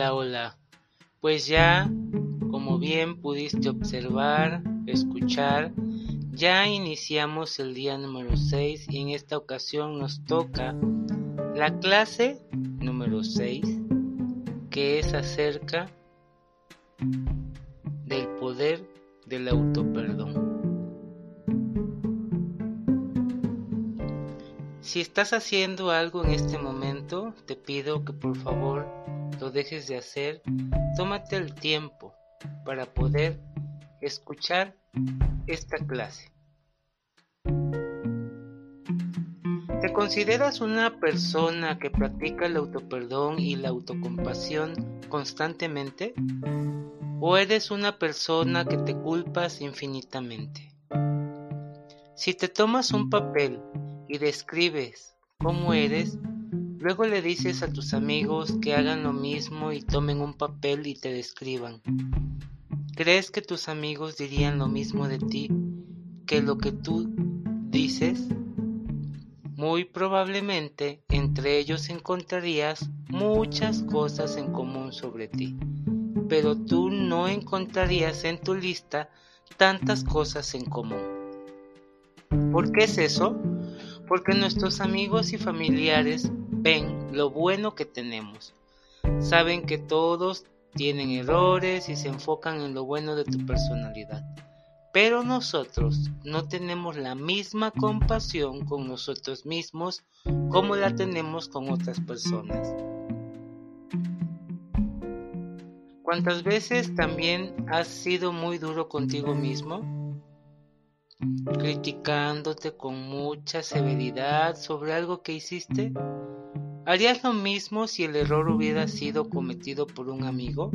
Hola, hola. Pues ya, como bien pudiste observar, escuchar, ya iniciamos el día número 6 y en esta ocasión nos toca la clase número 6 que es acerca del poder del autoperdón. Si estás haciendo algo en este momento, te pido que por favor lo dejes de hacer. Tómate el tiempo para poder escuchar esta clase. ¿Te consideras una persona que practica el autoperdón y la autocompasión constantemente? ¿O eres una persona que te culpas infinitamente? Si te tomas un papel y describes cómo eres, luego le dices a tus amigos que hagan lo mismo y tomen un papel y te describan. ¿Crees que tus amigos dirían lo mismo de ti que lo que tú dices? Muy probablemente entre ellos encontrarías muchas cosas en común sobre ti, pero tú no encontrarías en tu lista tantas cosas en común. ¿Por qué es eso? Porque nuestros amigos y familiares ven lo bueno que tenemos. Saben que todos tienen errores y se enfocan en lo bueno de tu personalidad. Pero nosotros no tenemos la misma compasión con nosotros mismos como la tenemos con otras personas. ¿Cuántas veces también has sido muy duro contigo mismo? Criticándote con mucha severidad sobre algo que hiciste? ¿Harías lo mismo si el error hubiera sido cometido por un amigo?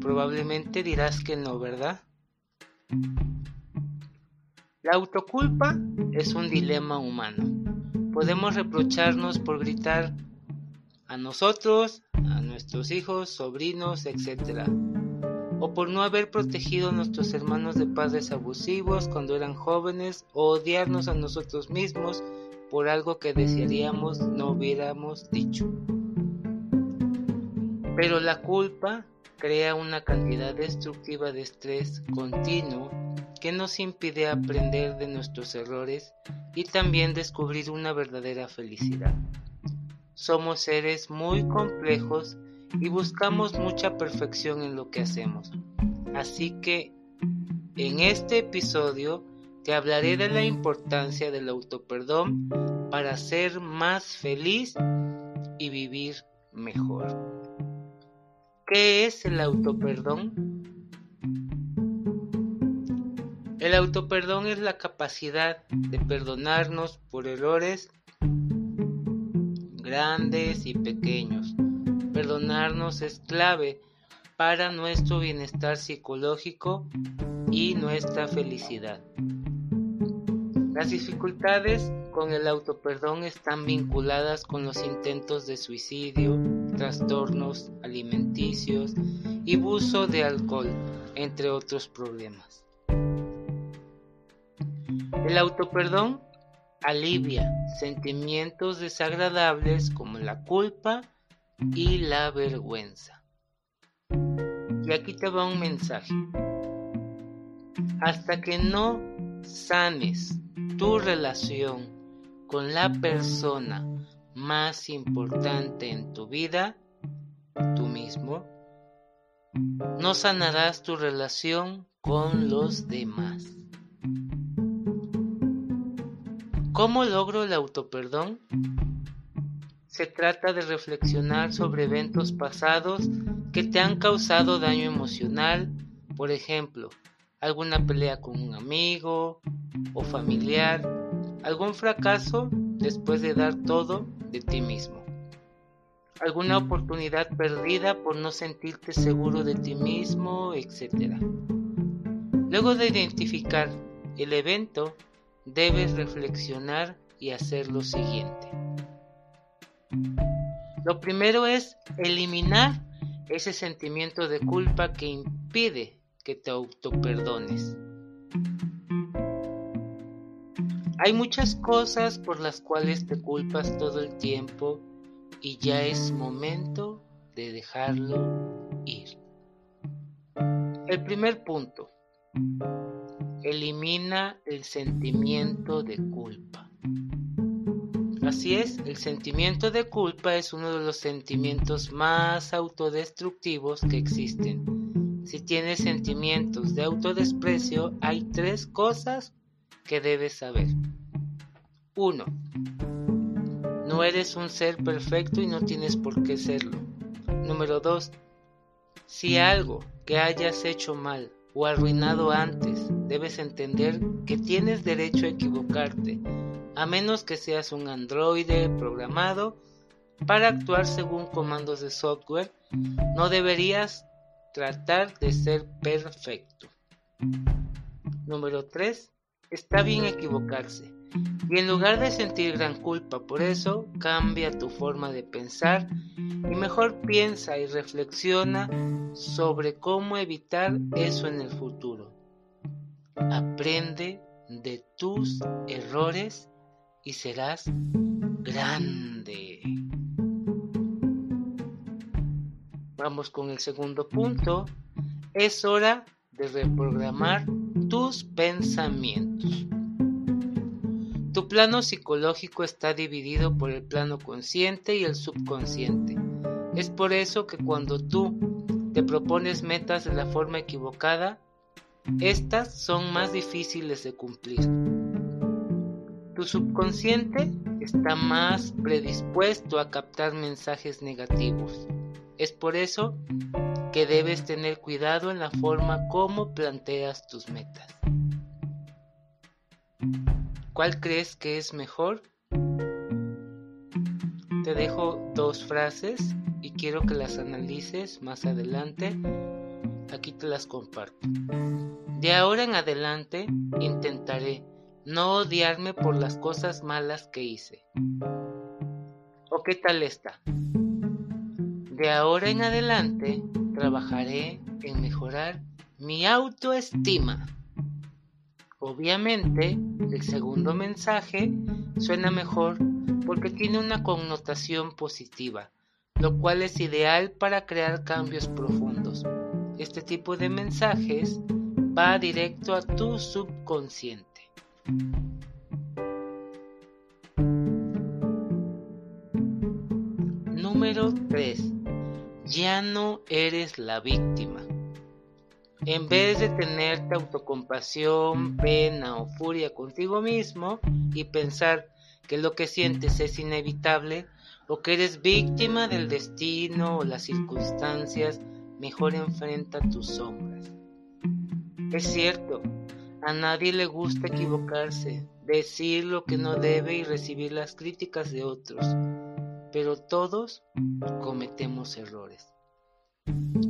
Probablemente dirás que no, ¿verdad? La autoculpa es un dilema humano. Podemos reprocharnos por gritar a nosotros, a nuestros hijos, sobrinos, etc o por no haber protegido a nuestros hermanos de padres abusivos cuando eran jóvenes, o odiarnos a nosotros mismos por algo que desearíamos no hubiéramos dicho. Pero la culpa crea una cantidad destructiva de estrés continuo que nos impide aprender de nuestros errores y también descubrir una verdadera felicidad. Somos seres muy complejos y buscamos mucha perfección en lo que hacemos. Así que en este episodio te hablaré de la importancia del autoperdón para ser más feliz y vivir mejor. ¿Qué es el autoperdón? El autoperdón es la capacidad de perdonarnos por errores grandes y pequeños Es clave para nuestro bienestar psicológico y nuestra felicidad. Las dificultades con el autoperdón están vinculadas con los intentos de suicidio, trastornos alimenticios y abuso de alcohol, entre otros problemas. El autoperdón alivia sentimientos desagradables como la culpa y la vergüenza. Y aquí te va un mensaje. Hasta que no sanes tu relación con la persona más importante en tu vida, tú mismo, no sanarás tu relación con los demás. ¿Cómo logro el autoperdón? Se trata de reflexionar sobre eventos pasados que te han causado daño emocional, por ejemplo, alguna pelea con un amigo o familiar, algún fracaso después de dar todo de ti mismo, alguna oportunidad perdida por no sentirte seguro de ti mismo, etc. Luego de identificar el evento, debes reflexionar y hacer lo siguiente. Lo primero es eliminar ese sentimiento de culpa que impide que te autoperdones. Hay muchas cosas por las cuales te culpas todo el tiempo y ya es momento de dejarlo ir. El primer punto. Elimina el sentimiento de culpa. Así es, el sentimiento de culpa es uno de los sentimientos más autodestructivos que existen. Si tienes sentimientos de autodesprecio, hay tres cosas que debes saber. 1. No eres un ser perfecto y no tienes por qué serlo. Número 2. Si algo que hayas hecho mal o arruinado antes, debes entender que tienes derecho a equivocarte, a menos que seas un androide programado para actuar según comandos de software, no deberías tratar de ser perfecto. Número 3. Está bien equivocarse. Y en lugar de sentir gran culpa por eso, cambia tu forma de pensar y mejor piensa y reflexiona sobre cómo evitar eso en el futuro. Aprende de tus errores y serás grande. Vamos con el segundo punto. Es hora de reprogramar tus pensamientos. Tu plano psicológico está dividido por el plano consciente y el subconsciente. Es por eso que cuando tú te propones metas de la forma equivocada, estas son más difíciles de cumplir. Tu subconsciente está más predispuesto a captar mensajes negativos. Es por eso que debes tener cuidado en la forma como planteas tus metas. ¿Cuál crees que es mejor? Te dejo dos frases y quiero que las analices más adelante. Aquí te las comparto. De ahora en adelante intentaré no odiarme por las cosas malas que hice. ¿O qué tal está? De ahora en adelante trabajaré en mejorar mi autoestima. Obviamente, el segundo mensaje suena mejor porque tiene una connotación positiva, lo cual es ideal para crear cambios profundos. Este tipo de mensajes va directo a tu subconsciente. Número 3. Ya no eres la víctima. En vez de tenerte autocompasión, pena o furia contigo mismo y pensar que lo que sientes es inevitable o que eres víctima del destino o las circunstancias, mejor enfrenta tus sombras. Es cierto, a nadie le gusta equivocarse, decir lo que no debe y recibir las críticas de otros, pero todos cometemos errores.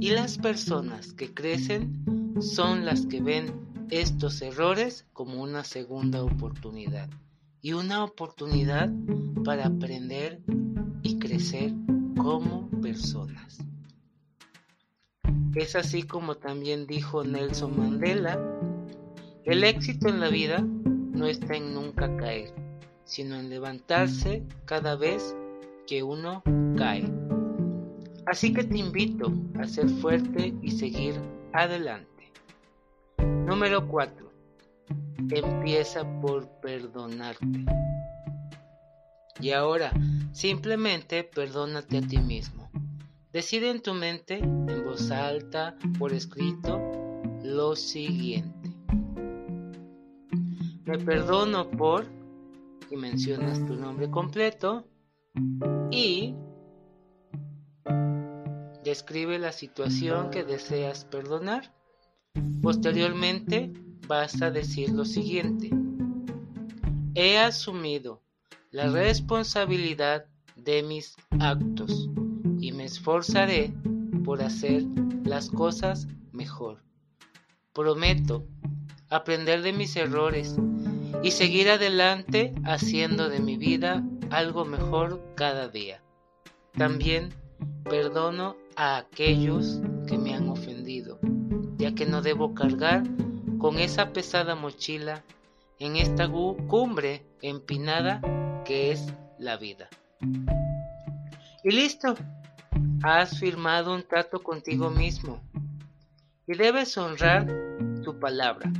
Y las personas que crecen son las que ven estos errores como una segunda oportunidad y una oportunidad para aprender y crecer como personas. Es así como también dijo Nelson Mandela, el éxito en la vida no está en nunca caer, sino en levantarse cada vez que uno cae. Así que te invito a ser fuerte y seguir adelante. Número 4. Empieza por perdonarte. Y ahora, simplemente perdónate a ti mismo. Decide en tu mente, en voz alta, por escrito, lo siguiente. Me perdono por, y mencionas tu nombre completo, y Describe la situación que deseas perdonar. Posteriormente vas a decir lo siguiente. He asumido la responsabilidad de mis actos y me esforzaré por hacer las cosas mejor. Prometo aprender de mis errores y seguir adelante haciendo de mi vida algo mejor cada día. También perdono a aquellos que me han ofendido, ya que no debo cargar con esa pesada mochila en esta cumbre empinada que es la vida. Y listo, has firmado un trato contigo mismo y debes honrar tu palabra,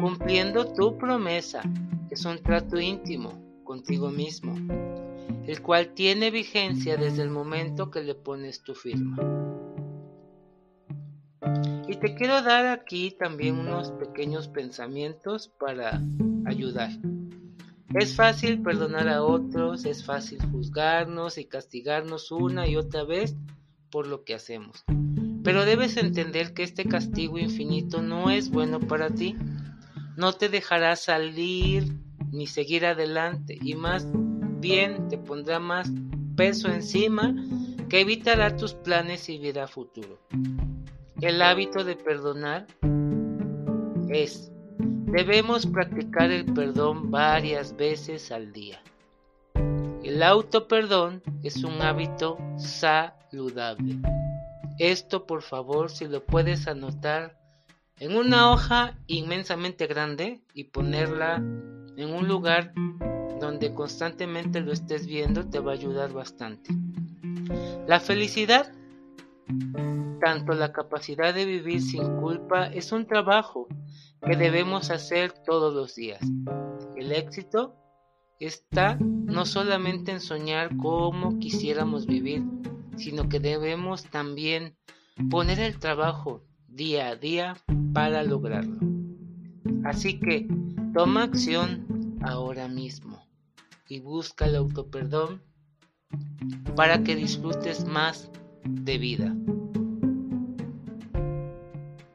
cumpliendo tu promesa. Es un trato íntimo contigo mismo, el cual tiene vigencia desde el momento que le pones tu firma. Y te quiero dar aquí también unos pequeños pensamientos para ayudar. Es fácil perdonar a otros, es fácil juzgarnos y castigarnos una y otra vez por lo que hacemos. Pero debes entender que este castigo infinito no es bueno para ti. No te dejará salir ni seguir adelante y más bien te pondrá más peso encima que evitará tus planes y vida futuro. El hábito de perdonar es, debemos practicar el perdón varias veces al día. El auto-perdón es un hábito saludable. Esto por favor si lo puedes anotar en una hoja inmensamente grande y ponerla en un lugar donde constantemente lo estés viendo te va a ayudar bastante. La felicidad, tanto la capacidad de vivir sin culpa, es un trabajo que debemos hacer todos los días. El éxito está no solamente en soñar como quisiéramos vivir, sino que debemos también poner el trabajo día a día para lograrlo. Así que toma acción ahora mismo y busca el autoperdón para que disfrutes más de vida.